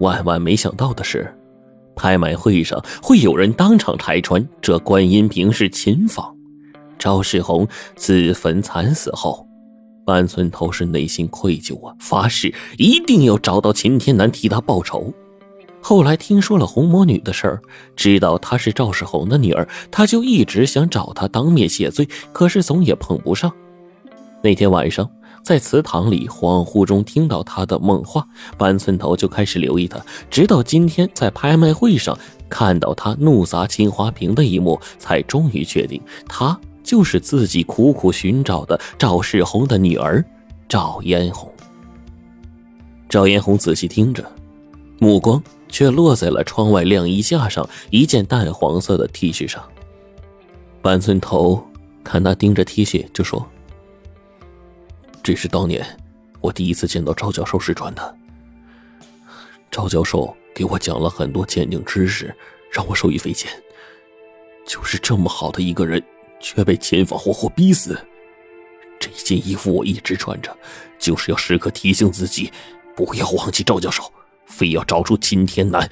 万万没想到的是，拍卖会上会有人当场拆穿这观音瓶是秦仿。赵世宏自焚惨死后，半村头是内心愧疚啊，发誓一定要找到秦天南替他报仇。后来听说了红魔女的事儿，知道她是赵世宏的女儿，他就一直想找她当面谢罪，可是总也碰不上。那天晚上，在祠堂里恍惚中听到他的梦话，半寸头就开始留意他，直到今天在拍卖会上看到他怒砸青花瓶的一幕，才终于确定他就是自己苦苦寻找的赵世宏的女儿赵嫣红。赵嫣红仔细听着，目光。却落在了窗外晾衣架上一件淡黄色的 T 恤上。半寸头看他盯着 T 恤，就说：“这是当年我第一次见到赵教授时穿的。赵教授给我讲了很多鉴定知识，让我受益匪浅。就是这么好的一个人，却被秦法活活逼死。这件衣服我一直穿着，就是要时刻提醒自己，不要忘记赵教授。”非要找出秦天南，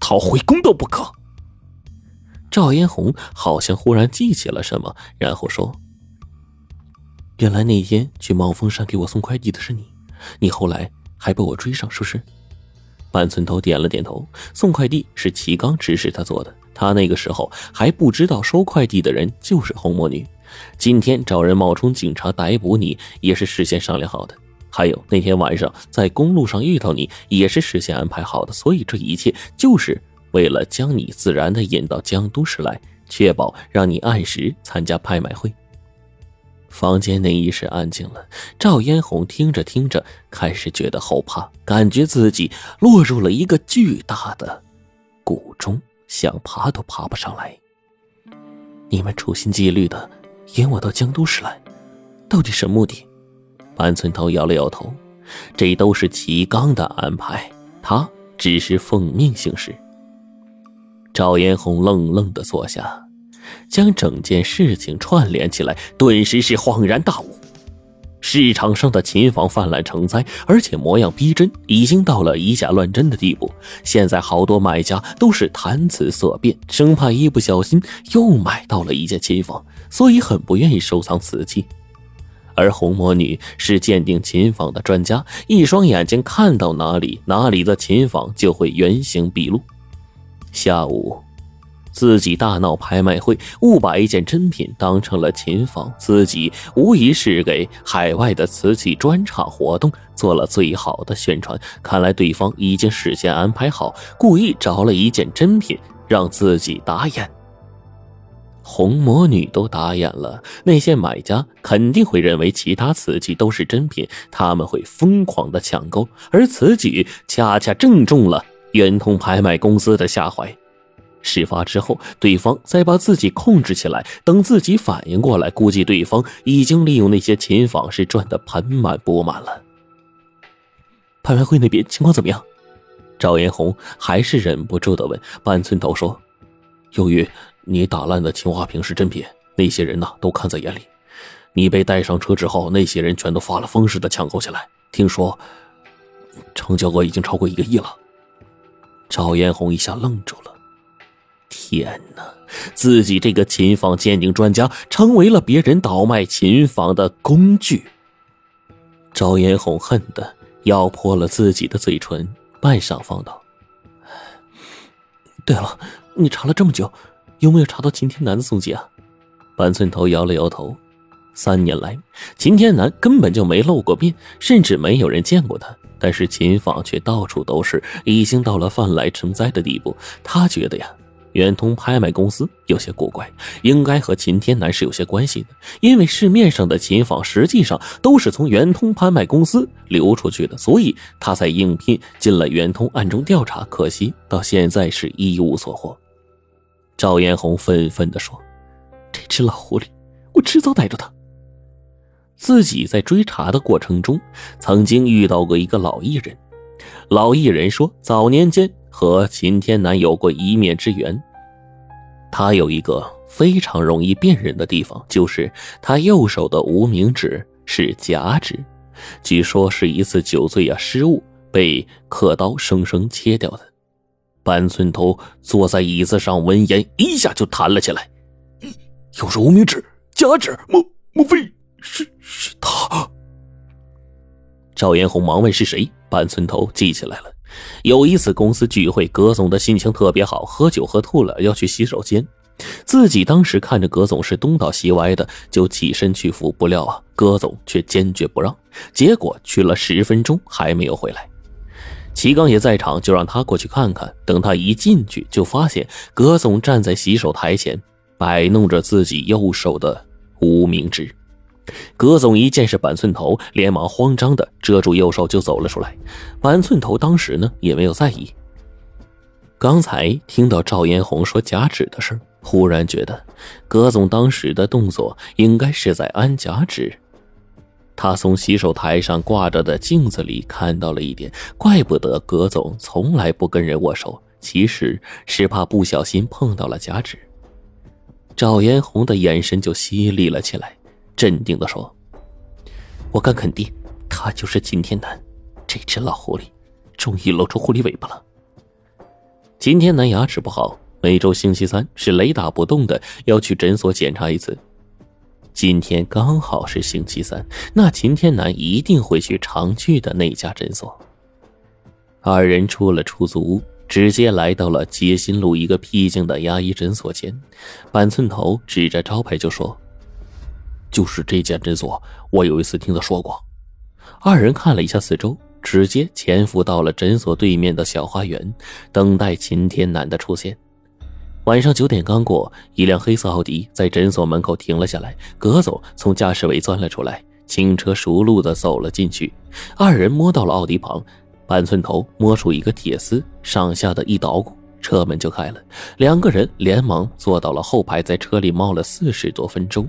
讨回公道不可。赵嫣红好像忽然记起了什么，然后说：“原来那天去茂峰山给我送快递的是你，你后来还被我追上，是不是？”半寸头点了点头。送快递是齐刚指使他做的，他那个时候还不知道收快递的人就是红魔女。今天找人冒充警察逮捕你，也是事先商量好的。还有那天晚上在公路上遇到你，也是事先安排好的，所以这一切就是为了将你自然的引到江都市来，确保让你按时参加拍卖会。房间内一时安静了，赵嫣红听着听着，开始觉得后怕，感觉自己落入了一个巨大的谷中，想爬都爬不上来。你们处心积虑的引我到江都市来，到底什么目的？半寸头摇了摇头，这都是齐刚的安排，他只是奉命行事。赵嫣红愣愣的坐下，将整件事情串联起来，顿时是恍然大悟。市场上的琴房泛滥成灾，而且模样逼真，已经到了以假乱真的地步。现在好多买家都是谈辞色变，生怕一不小心又买到了一件琴房，所以很不愿意收藏瓷器。而红魔女是鉴定琴房的专家，一双眼睛看到哪里，哪里的琴房就会原形毕露。下午，自己大闹拍卖会，误把一件珍品当成了琴房，自己无疑是给海外的瓷器专场活动做了最好的宣传。看来对方已经事先安排好，故意找了一件珍品让自己打眼。红魔女都打眼了，那些买家肯定会认为其他瓷器都是真品，他们会疯狂的抢购，而此举恰恰正中了圆通拍卖公司的下怀。事发之后，对方再把自己控制起来，等自己反应过来，估计对方已经利用那些琴坊是赚得盆满钵满了。拍卖会那边情况怎么样？赵嫣红还是忍不住的问。半寸头说：“由于……”你打烂的青花瓶是真品，那些人呢都看在眼里。你被带上车之后，那些人全都发了疯似的抢购起来。听说成交额已经超过一个亿了。赵嫣红一下愣住了，天哪！自己这个琴房鉴定专家成为了别人倒卖琴房的工具。赵嫣红恨得咬破了自己的嘴唇，半晌放道：“对了，你查了这么久。”有没有查到秦天南的踪迹啊？板寸头摇了摇头。三年来，秦天南根本就没露过面，甚至没有人见过他。但是秦坊却到处都是，已经到了泛滥成灾的地步。他觉得呀，圆通拍卖公司有些古怪，应该和秦天南是有些关系的。因为市面上的琴坊实际上都是从圆通拍卖公司流出去的，所以他才应聘进了圆通暗中调查。可惜到现在是一无所获。赵嫣红愤愤地说：“这只老狐狸，我迟早逮住他。”自己在追查的过程中，曾经遇到过一个老艺人。老艺人说，早年间和秦天南有过一面之缘。他有一个非常容易辨认的地方，就是他右手的无名指是假指。据说是一次酒醉啊，失误被刻刀生生切掉的。半寸头坐在椅子上，闻言一下就弹了起来。又是无名指、假指，莫莫非是是他？赵延红忙问是谁。半寸头记起来了，有一次公司聚会，葛总的心情特别好，喝酒喝吐了，要去洗手间。自己当时看着葛总是东倒西歪的，就起身去扶，不料啊，葛总却坚决不让，结果去了十分钟还没有回来。齐刚也在场，就让他过去看看。等他一进去，就发现葛总站在洗手台前，摆弄着自己右手的无名指。葛总一见是板寸头，连忙慌张的遮住右手就走了出来。板寸头当时呢也没有在意。刚才听到赵嫣红说假指的事忽然觉得葛总当时的动作应该是在安假指。他从洗手台上挂着的镜子里看到了一点，怪不得葛总从来不跟人握手，其实是怕不小心碰到了假指。赵嫣红的眼神就犀利了起来。镇定的说：“我敢肯定，他就是金天南，这只老狐狸，终于露出狐狸尾巴了。金天南牙齿不好，每周星期三是雷打不动的要去诊所检查一次。今天刚好是星期三，那秦天南一定会去常去的那家诊所。二人出了出租屋，直接来到了街心路一个僻静的牙医诊所前。板寸头指着招牌就说。”就是这间诊所，我有一次听他说过。二人看了一下四周，直接潜伏到了诊所对面的小花园，等待秦天南的出现。晚上九点刚过，一辆黑色奥迪在诊所门口停了下来。葛总从驾驶位钻了出来，轻车熟路的走了进去。二人摸到了奥迪旁，半寸头摸出一个铁丝，上下的一捣鼓，车门就开了。两个人连忙坐到了后排，在车里猫了四十多分钟。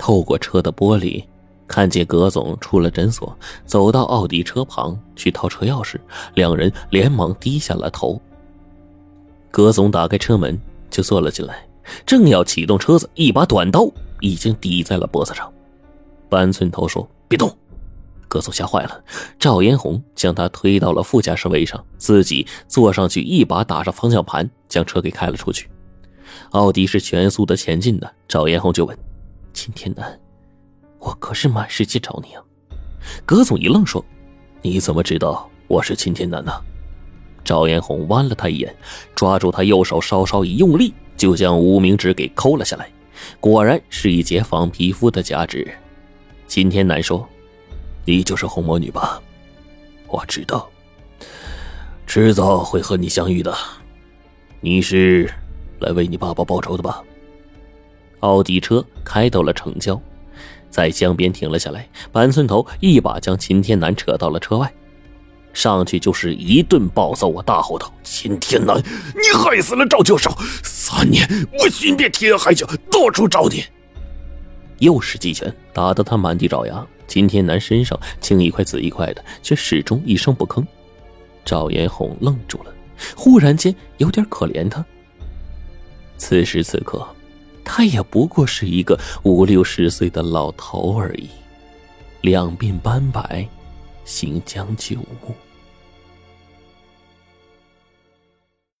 透过车的玻璃，看见葛总出了诊所，走到奥迪车旁去掏车钥匙，两人连忙低下了头。葛总打开车门就坐了进来，正要启动车子，一把短刀已经抵在了脖子上。班寸头说：“别动！”葛总吓坏了，赵嫣红将他推到了副驾驶位上，自己坐上去，一把打上方向盘，将车给开了出去。奥迪是全速的前进的，赵嫣红就问。秦天南，我可是满世界找你啊！葛总一愣，说：“你怎么知道我是秦天南呢？”赵嫣红剜了他一眼，抓住他右手，稍稍一用力，就将无名指给抠了下来。果然是一截仿皮肤的假指。秦天南说：“你就是红魔女吧？我知道，迟早会和你相遇的。你是来为你爸爸报仇的吧？”奥迪车开到了城郊，在江边停了下来。板寸头一把将秦天南扯到了车外，上去就是一顿暴揍。我大吼道：“秦天南，你害死了赵教授！三年，我寻遍天涯海角，到处找你。”又是几拳，打得他满地找牙。秦天南身上青一块紫一块的，却始终一声不吭。赵延红愣住了，忽然间有点可怜他。此时此刻。他也不过是一个五六十岁的老头而已，两鬓斑白，行将就木。